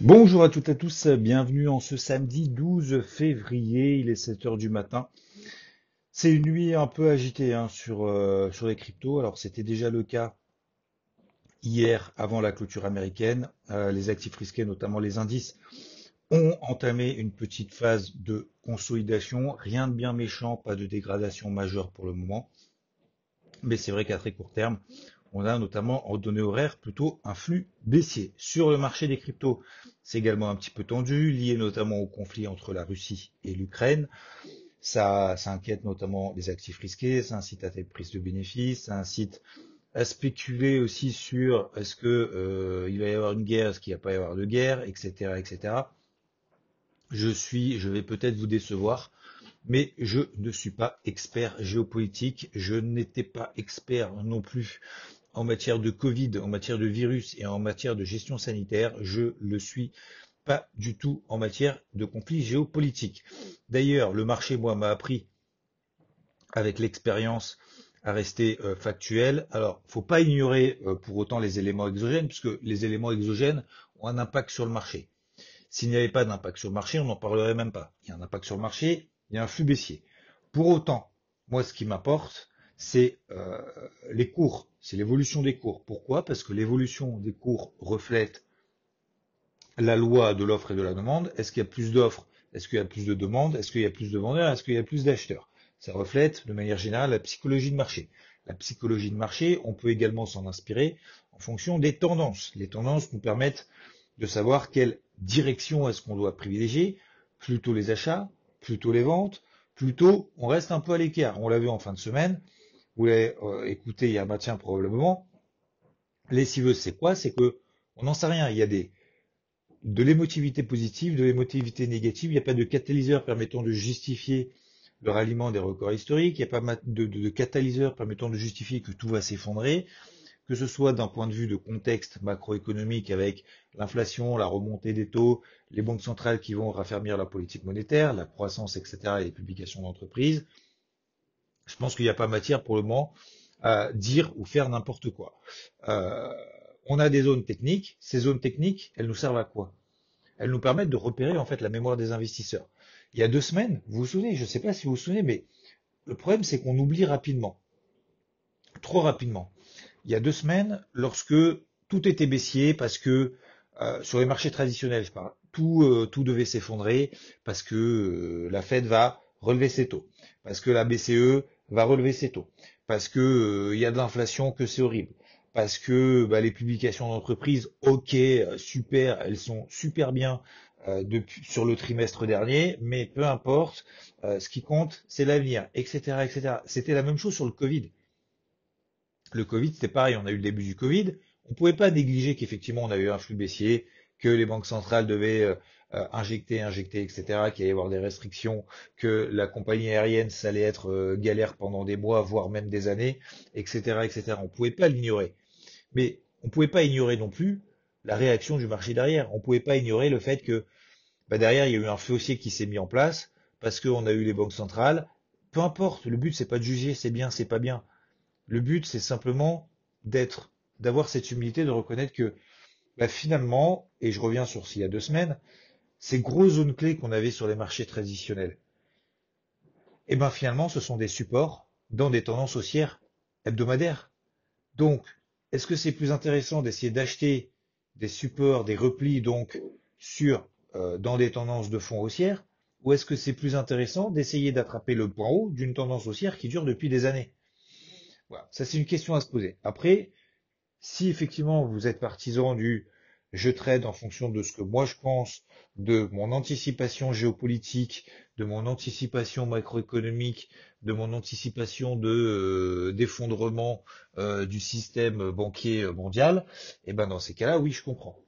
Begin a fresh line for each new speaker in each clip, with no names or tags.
Bonjour à toutes et à tous, bienvenue en ce samedi 12 février, il est 7h du matin. C'est une nuit un peu agitée hein, sur, euh, sur les cryptos, alors c'était déjà le cas hier avant la clôture américaine. Euh, les actifs risqués, notamment les indices, ont entamé une petite phase de consolidation. Rien de bien méchant, pas de dégradation majeure pour le moment. Mais c'est vrai qu'à très court terme, on a notamment en données horaires plutôt un flux baissier. Sur le marché des cryptos, c'est également un petit peu tendu, lié notamment au conflit entre la Russie et l'Ukraine. Ça, inquiète notamment les actifs risqués, ça incite à des prises de bénéfices, ça incite à spéculer aussi sur est-ce que euh, va y avoir une guerre, est-ce qu'il n'y va pas y avoir de guerre, etc., etc. Je suis, je vais peut-être vous décevoir, mais je ne suis pas expert géopolitique. Je n'étais pas expert non plus en matière de Covid, en matière de virus et en matière de gestion sanitaire. Je le suis pas du tout en matière de conflit géopolitique. D'ailleurs, le marché, moi, m'a appris avec l'expérience à rester euh, factuel. Alors, faut pas ignorer euh, pour autant les éléments exogènes, puisque les éléments exogènes ont un impact sur le marché. S'il n'y avait pas d'impact sur le marché, on n'en parlerait même pas. Il y a un impact sur le marché, il y a un flux baissier. Pour autant, moi, ce qui m'apporte, c'est euh, les cours, c'est l'évolution des cours. Pourquoi? Parce que l'évolution des cours reflète la loi de l'offre et de la demande. Est-ce qu'il y a plus d'offres? Est-ce qu'il y a plus de demandes? Est-ce qu'il y a plus de vendeurs? Est-ce qu'il y a plus d'acheteurs? Ça reflète de manière générale la psychologie de marché. La psychologie de marché, on peut également s'en inspirer en fonction des tendances. Les tendances nous permettent de savoir quelle direction est-ce qu'on doit privilégier, plutôt les achats, plutôt les ventes, plutôt on reste un peu à l'écart. On l'a vu en fin de semaine, vous l'avez euh, écouté il y a un matin probablement. Les civeuses, c'est quoi? C'est que on n'en sait rien. Il y a des de l'émotivité positive, de l'émotivité négative. Il n'y a pas de catalyseur permettant de justifier le ralliement des records historiques. Il n'y a pas de catalyseur permettant de justifier que tout va s'effondrer que ce soit d'un point de vue de contexte macroéconomique avec l'inflation, la remontée des taux, les banques centrales qui vont raffermir la politique monétaire, la croissance, etc., et les publications d'entreprises, je pense qu'il n'y a pas matière pour le moment à dire ou faire n'importe quoi. Euh, on a des zones techniques. Ces zones techniques, elles nous servent à quoi? Elles nous permettent de repérer en fait la mémoire des investisseurs. Il y a deux semaines, vous vous souvenez, je ne sais pas si vous vous souvenez, mais le problème c'est qu'on oublie rapidement, trop rapidement il y a deux semaines, lorsque tout était baissier parce que euh, sur les marchés traditionnels, je parle, tout, euh, tout devait s'effondrer parce que la Fed va relever ses taux, parce que la BCE va relever ses taux, parce que il y a de l'inflation, que c'est horrible, parce que bah, les publications d'entreprise, ok, super, elles sont super bien depuis, sur le trimestre dernier, mais peu importe, ce qui compte, c'est l'avenir, etc., etc. C'était la même chose sur le Covid le Covid, c'était pareil, on a eu le début du Covid, on ne pouvait pas négliger qu'effectivement on avait eu un flux baissier, que les banques centrales devaient euh, euh, injecter, injecter, etc., qu'il allait y avoir des restrictions, que la compagnie aérienne, ça allait être euh, galère pendant des mois, voire même des années, etc., etc. On ne pouvait pas l'ignorer. Mais on ne pouvait pas ignorer non plus la réaction du marché derrière. On ne pouvait pas ignorer le fait que bah, derrière, il y a eu un fossé qui s'est mis en place, parce qu'on a eu les banques centrales. Peu importe, le but, c'est pas de juger, c'est bien, c'est pas bien. Le but, c'est simplement d'être, d'avoir cette humilité, de reconnaître que bah, finalement, et je reviens sur s'il y a deux semaines, ces grosses zones clés qu'on avait sur les marchés traditionnels, et eh ben finalement, ce sont des supports dans des tendances haussières hebdomadaires. Donc, est-ce que c'est plus intéressant d'essayer d'acheter des supports, des replis donc sur euh, dans des tendances de fond haussières, ou est-ce que c'est plus intéressant d'essayer d'attraper le point haut d'une tendance haussière qui dure depuis des années? Voilà, ça c'est une question à se poser. Après, si effectivement vous êtes partisan du Je trade en fonction de ce que moi je pense, de mon anticipation géopolitique, de mon anticipation macroéconomique, de mon anticipation de euh, d'effondrement euh, du système banquier mondial. Et ben dans ces cas-là, oui, je comprends.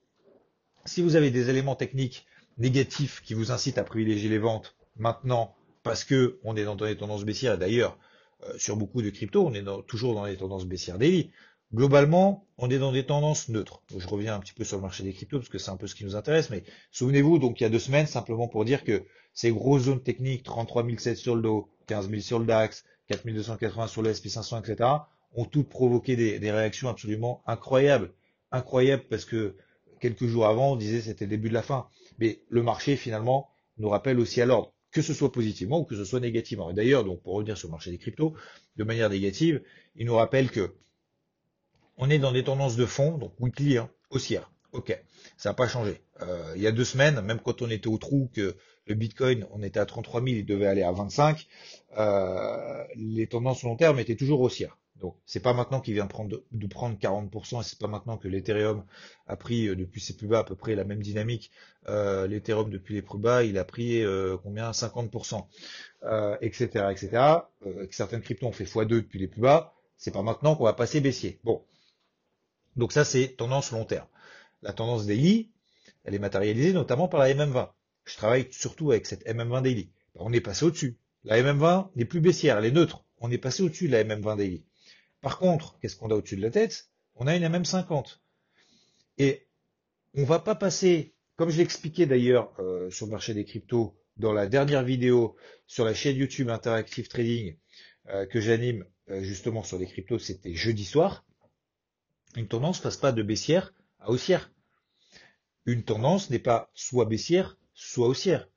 Si vous avez des éléments techniques négatifs qui vous incitent à privilégier les ventes maintenant parce que on est dans des tendances baissières. D'ailleurs, euh, sur beaucoup de cryptos, on est toujours dans les tendances baissières daily. Globalement, on est dans des tendances neutres. Je reviens un petit peu sur le marché des cryptos parce que c'est un peu ce qui nous intéresse, mais souvenez-vous, donc il y a deux semaines, simplement pour dire que ces grosses zones techniques, 33 007 sur le dos, 15 000 sur le DAX, 4280 sur le SP500, etc., ont toutes provoqué des, des, réactions absolument incroyables. Incroyables parce que quelques jours avant, on disait c'était le début de la fin. Mais le marché, finalement, nous rappelle aussi à l'ordre que ce soit positivement ou que ce soit négativement. Et d'ailleurs, donc pour revenir sur le marché des cryptos, de manière négative, il nous rappelle que on est dans des tendances de fond, donc weekly, hein, haussière. Ok, ça n'a pas changé. Euh, il y a deux semaines, même quand on était au trou, que le Bitcoin, on était à 33 000, il devait aller à 25, euh, les tendances long terme étaient toujours haussières. Donc c'est pas maintenant qu'il vient de, prendre 40%, et c'est pas maintenant que l'Ethereum a pris euh, depuis ses plus bas à peu près la même dynamique. Euh, L'Ethereum depuis les plus bas, il a pris euh, combien? 50%, etc., etc. Certaines cryptos ont fait x2 depuis les plus bas. C'est pas maintenant qu'on va passer baissier. Bon, donc ça c'est tendance long terme. La tendance daily, elle est matérialisée notamment par la MM20. Je travaille surtout avec cette MM20 daily. On est passé au-dessus. La MM20 n'est plus baissière, elle est neutre. On est passé au-dessus de la MM20 daily. Par contre, qu'est-ce qu'on a au-dessus de la tête? On a une MM50. Et on va pas passer, comme je l'expliquais d'ailleurs euh, sur le marché des cryptos dans la dernière vidéo sur la chaîne YouTube Interactive Trading euh, que j'anime euh, justement sur les cryptos, c'était jeudi soir. Une tendance passe pas de baissière à haussière. Une tendance n'est pas soit baissière, soit haussière.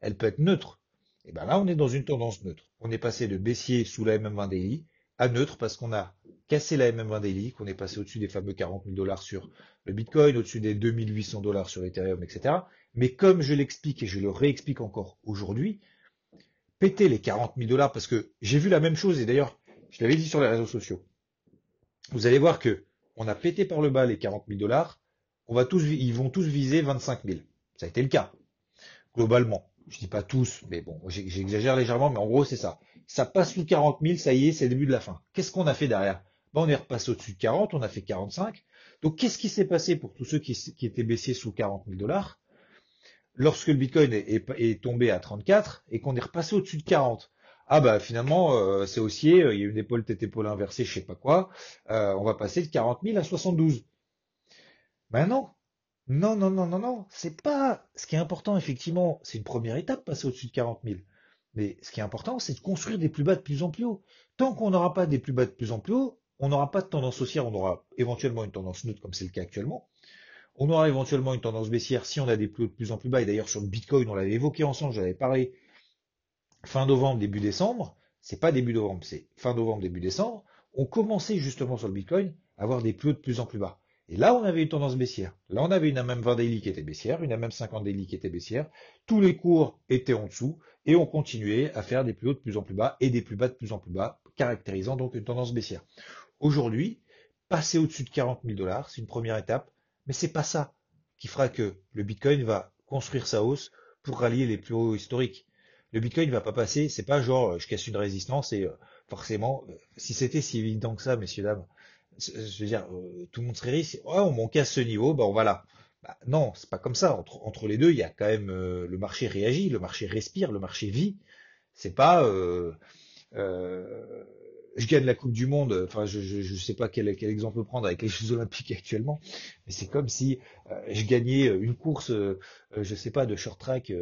Elle peut être neutre. Et bien là, on est dans une tendance neutre. On est passé de baissier sous la MM20 DI à neutre parce qu'on a cassé la MM20 daily, qu'on est passé au-dessus des fameux 40 000 dollars sur le Bitcoin, au-dessus des 2800 dollars sur Ethereum, etc. Mais comme je l'explique et je le réexplique encore aujourd'hui, péter les 40 000 dollars parce que j'ai vu la même chose et d'ailleurs, je l'avais dit sur les réseaux sociaux. Vous allez voir que on a pété par le bas les 40 000 dollars, ils vont tous viser 25 000. Ça a été le cas, globalement. Je dis pas tous, mais bon, j'exagère légèrement, mais en gros, c'est ça ça passe sous 40 000, ça y est, c'est le début de la fin. Qu'est-ce qu'on a fait derrière? Ben, On est repassé au-dessus de 40, on a fait 45. Donc qu'est-ce qui s'est passé pour tous ceux qui, étaient baissés sous 40 000 dollars? Lorsque le Bitcoin est, tombé à 34 et qu'on est repassé au-dessus de 40 ah bah finalement euh, c'est haussier, il y a une épaule tête épaule inversée, je sais pas quoi, euh, on va passer de 40 000 à 72. Ben non, non, non, non, non, non, c'est pas ce qui est important effectivement, c'est une première étape passer au-dessus de 40 000. Mais ce qui est important, c'est de construire des plus bas de plus en plus haut. Tant qu'on n'aura pas des plus bas de plus en plus haut, on n'aura pas de tendance haussière, on aura éventuellement une tendance neutre comme c'est le cas actuellement. On aura éventuellement une tendance baissière si on a des plus hauts de plus en plus bas. Et d'ailleurs, sur le Bitcoin, on l'avait évoqué ensemble, j'avais parlé fin novembre, début décembre. C'est pas début novembre, c'est fin novembre, début décembre. On commençait justement sur le Bitcoin à avoir des plus hauts de plus en plus bas. Et là, on avait une tendance baissière. Là, on avait une MM20 daily qui était baissière, une MM50 daily qui était baissière. Tous les cours étaient en dessous et on continuait à faire des plus hauts de plus en plus bas et des plus bas de plus en plus bas, caractérisant donc une tendance baissière. Aujourd'hui, passer au-dessus de 40 000 dollars, c'est une première étape, mais c'est pas ça qui fera que le Bitcoin va construire sa hausse pour rallier les plus hauts historiques. Le Bitcoin ne va pas passer, c'est pas genre je casse une résistance et euh, forcément, euh, si c'était si évident que ça, messieurs dames, je veux dire, euh, tout le monde serait riche. Oh, on manque à ce niveau, ben on va là. Bah, non, c'est pas comme ça. Entre, les deux, il y a quand même euh, le marché réagit, le marché respire, le marché vit. C'est pas euh, euh, je gagne la Coupe du Monde. Enfin, je je, sais pas quel, quel exemple prendre avec les Jeux Olympiques actuellement, mais c'est comme si je gagnais une course, je sais pas, de short track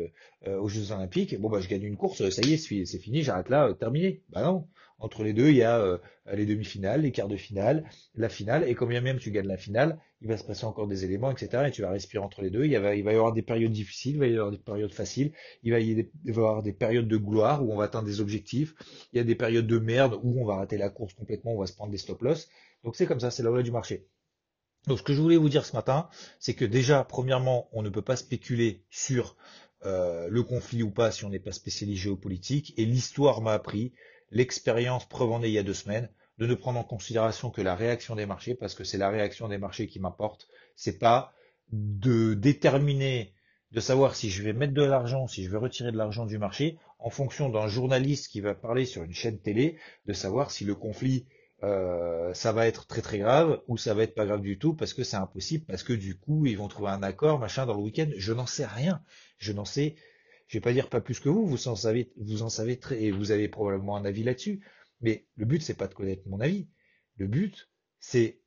aux Jeux Olympiques. Bon bah je gagne une course, ça y est, c'est fini, j'arrête là, terminé. Bah non. Entre les deux, il y a euh, les demi-finales, les quarts de finale, la finale, et quand bien même tu gagnes la finale, il va se passer encore des éléments, etc. Et tu vas respirer entre les deux. Il, va, il va y avoir des périodes difficiles, il va y avoir des périodes faciles, il va y avoir des périodes de gloire où on va atteindre des objectifs, il y a des périodes de merde où on va rater la course complètement, on va se prendre des stop-loss. Donc c'est comme ça, c'est la loi du marché. Donc ce que je voulais vous dire ce matin, c'est que déjà, premièrement, on ne peut pas spéculer sur euh, le conflit ou pas si on n'est pas spécialiste géopolitique, et l'histoire m'a appris l'expérience preuve il y a deux semaines, de ne prendre en considération que la réaction des marchés, parce que c'est la réaction des marchés qui m'importe. C'est pas de déterminer, de savoir si je vais mettre de l'argent, si je vais retirer de l'argent du marché, en fonction d'un journaliste qui va parler sur une chaîne télé, de savoir si le conflit euh, ça va être très très grave ou ça va être pas grave du tout parce que c'est impossible, parce que du coup ils vont trouver un accord, machin, dans le week-end. Je n'en sais rien. Je n'en sais, je vais pas dire pas plus que vous, vous en savez, vous en savez très, et vous avez probablement un avis là-dessus. Mais le but c'est pas de connaître mon avis. Le but c'est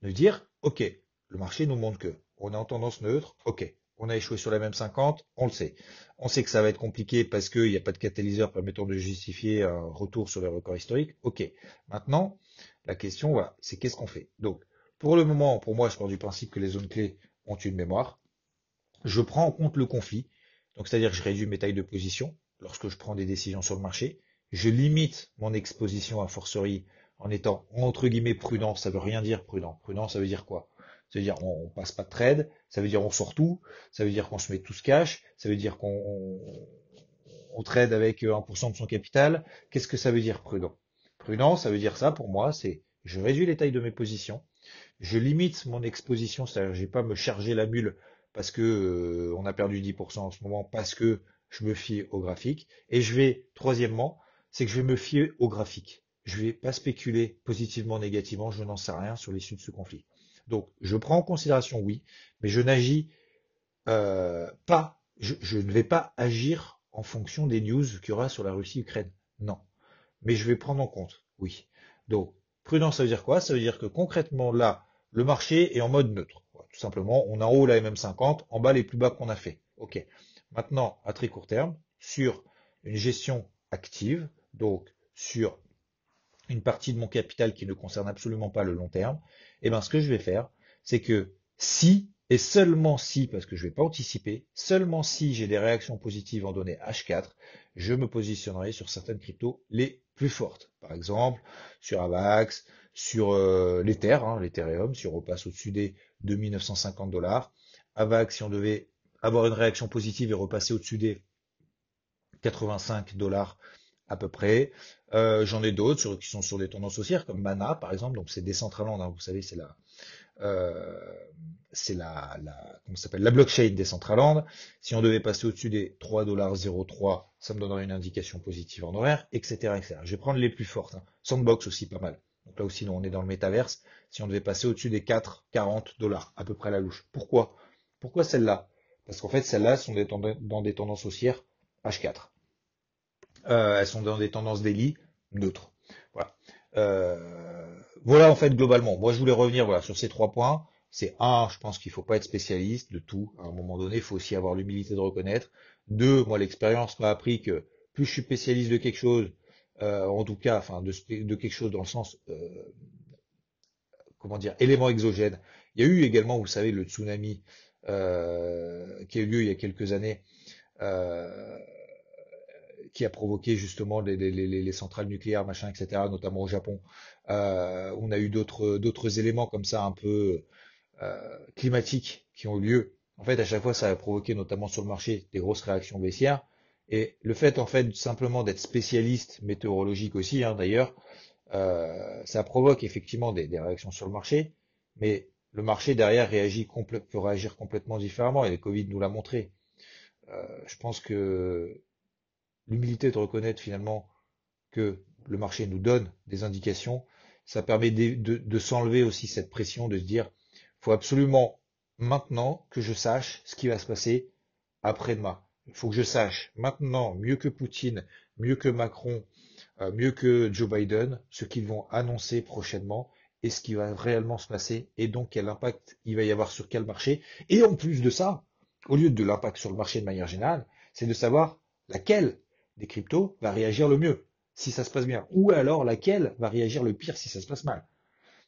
de dire, ok, le marché nous montre que on est en tendance neutre, ok, on a échoué sur la même 50, on le sait. On sait que ça va être compliqué parce qu'il n'y a pas de catalyseur permettant de justifier un retour sur les records historiques. Ok. Maintenant, la question, c'est qu'est-ce qu'on fait? Donc, pour le moment, pour moi, je pars du principe que les zones clés ont une mémoire. Je prends en compte le conflit. Donc, c'est-à-dire que je réduis mes tailles de position lorsque je prends des décisions sur le marché. Je limite mon exposition à forcerie en étant, entre guillemets, prudent. Ça veut rien dire prudent. Prudent, ça veut dire quoi? Ça veut dire on, passe pas de trade, ça veut dire on sort tout, ça veut dire qu'on se met tout ce cash, ça veut dire qu'on on, trade avec 1% de son capital. Qu'est-ce que ça veut dire prudent? Prudent, ça veut dire ça pour moi, c'est je réduis les tailles de mes positions, je limite mon exposition, c'est-à-dire je vais pas me charger la bulle parce que euh, on a perdu 10% en ce moment, parce que je me fie au graphique. Et je vais, troisièmement, c'est que je vais me fier au graphique. Je vais pas spéculer positivement, négativement, je n'en sais rien sur l'issue de ce conflit. Donc, je prends en considération, oui, mais je n'agis euh, pas, je, ne vais pas agir en fonction des news qu'il y aura sur la Russie-Ukraine. Non. Mais je vais prendre en compte, oui. Donc, prudence, ça veut dire quoi? Ça veut dire que concrètement, là, le marché est en mode neutre. Tout simplement, on a en haut la MM50, en bas les plus bas qu'on a fait. OK. Maintenant, à très court terme, sur une gestion active, donc sur une partie de mon capital qui ne concerne absolument pas le long terme, eh ben ce que je vais faire, c'est que si et seulement si, parce que je ne vais pas anticiper, seulement si j'ai des réactions positives en données H4, je me positionnerai sur certaines cryptos les plus fortes. Par exemple, sur AVAX, sur euh, l'Ether, hein, l'Ethereum, si on repasse au-dessus des 2950 dollars. AVAX, si on devait avoir une réaction positive et repasser au-dessus des 85 dollars à peu près. Euh, j'en ai d'autres qui sont sur des tendances haussières, comme Mana par exemple. Donc c'est Decentraland, hein, vous savez, c'est la, euh, c'est la, la, comment s'appelle, la blockchain. Si on devait passer au-dessus des 3,03$, ça me donnerait une indication positive en horaire, etc., etc. Je vais prendre les plus fortes. Hein. Sandbox aussi, pas mal. Donc là aussi, on est dans le métaverse. Si on devait passer au-dessus des 4,40 dollars, à peu près la louche. Pourquoi? Pourquoi celle-là? Parce qu'en fait, celles-là sont dans des tendances haussières H4. Euh, elles sont dans des tendances daily neutres. Voilà. Euh, voilà en fait globalement. Moi je voulais revenir voilà sur ces trois points. C'est un, je pense qu'il faut pas être spécialiste de tout. À un moment donné, il faut aussi avoir l'humilité de reconnaître. Deux, moi l'expérience m'a appris que plus je suis spécialiste de quelque chose, euh, en tout cas, enfin de, quelque chose dans le sens comment dire, élément exogène. Il y a eu également, vous savez, le tsunami qui a eu lieu il y a quelques années. Euh, qui a provoqué justement les, les, les, centrales nucléaires, machin, etc., notamment au Japon. Euh, on a eu d'autres d'autres éléments comme ça un peu euh, climatiques qui ont eu lieu. En fait, à chaque fois, ça a provoqué notamment sur le marché des grosses réactions baissières. Et le fait, en fait, simplement d'être spécialiste météorologique aussi, hein, d'ailleurs, euh, ça provoque effectivement des, réactions sur le marché, mais le marché derrière réagit peut réagir complètement différemment, et le Covid nous l'a montré. Euh, je pense que l'humilité de reconnaître finalement que le marché nous donne des indications, ça permet de, s'enlever aussi cette pression de se dire, faut absolument maintenant que je sache ce qui va se passer après-demain. Il faut que je sache maintenant, mieux que Poutine, mieux que Macron, euh, mieux que Joe Biden, ce qu'ils vont annoncer prochainement et ce qui va réellement se passer et donc quel impact il va y avoir sur quel marché. Et en plus de ça, au lieu de l'impact sur le marché de manière générale, c'est de savoir laquelle des cryptos va réagir le mieux si ça se passe bien, ou alors laquelle va réagir le pire si ça se passe mal.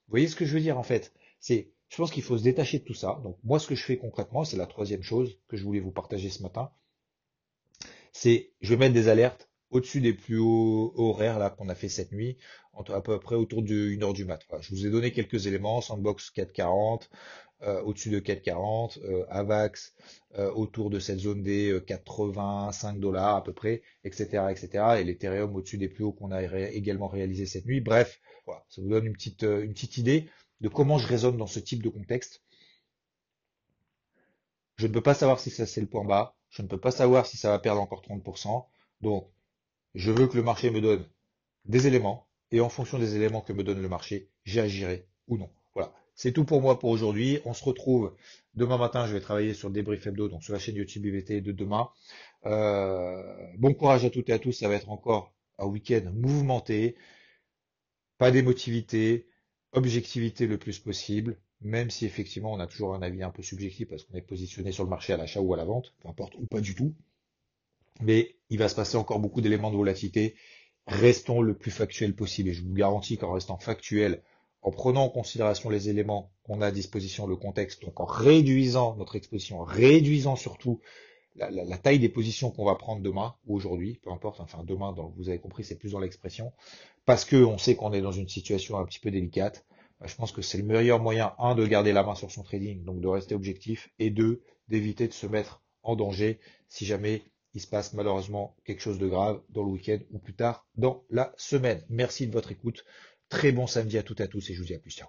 Vous voyez ce que je veux dire en fait? C'est, je pense qu'il faut se détacher de tout ça. Donc moi, ce que je fais concrètement, c'est la troisième chose que je voulais vous partager ce matin, c'est je vais mettre des alertes au-dessus des plus hauts horaires là qu'on a fait cette nuit, à peu près autour de 1 heure du mat. je vous ai donné quelques éléments, Sandbox 440, euh, au-dessus de 4,40, euh, AVAX euh, autour de cette zone des 85 dollars à peu près, etc., etc. Et l'Ethereum au-dessus des plus hauts qu'on a également réalisé cette nuit. Bref, voilà, ça vous donne une petite, une petite idée de comment je raisonne dans ce type de contexte. Je ne peux pas savoir si ça c'est le point bas. Je ne peux pas savoir si ça va perdre encore 30%. Donc, je veux que le marché me donne des éléments. Et en fonction des éléments que me donne le marché, j'agirai ou non. Voilà. C'est tout pour moi pour aujourd'hui. On se retrouve demain matin. Je vais travailler sur le débrief hebdo, donc sur la chaîne YouTube IVT de demain. Euh, bon courage à toutes et à tous. Ça va être encore un week-end mouvementé. Pas d'émotivité, objectivité le plus possible, même si effectivement on a toujours un avis un peu subjectif parce qu'on est positionné sur le marché à l'achat ou à la vente, peu importe, ou pas du tout. Mais il va se passer encore beaucoup d'éléments de volatilité. Restons le plus factuel possible. Et je vous garantis qu'en restant factuel, en prenant en considération les éléments qu'on a à disposition, le contexte, donc en réduisant notre exposition, en réduisant surtout la, taille des positions qu'on va prendre demain ou aujourd'hui, peu importe, enfin demain, vous avez compris, c'est plus dans l'expression, parce que on sait qu'on est dans une situation un petit peu délicate. Bah, je pense que c'est le meilleur moyen, un, de garder la main sur son trading, donc de rester objectif, et deux, d'éviter de se mettre en danger si jamais il se passe malheureusement quelque chose de grave dans le week-end ou plus tard dans la semaine. Merci de votre écoute. Très bon samedi à toutes et à tous et je vous dis à plus. Ciao.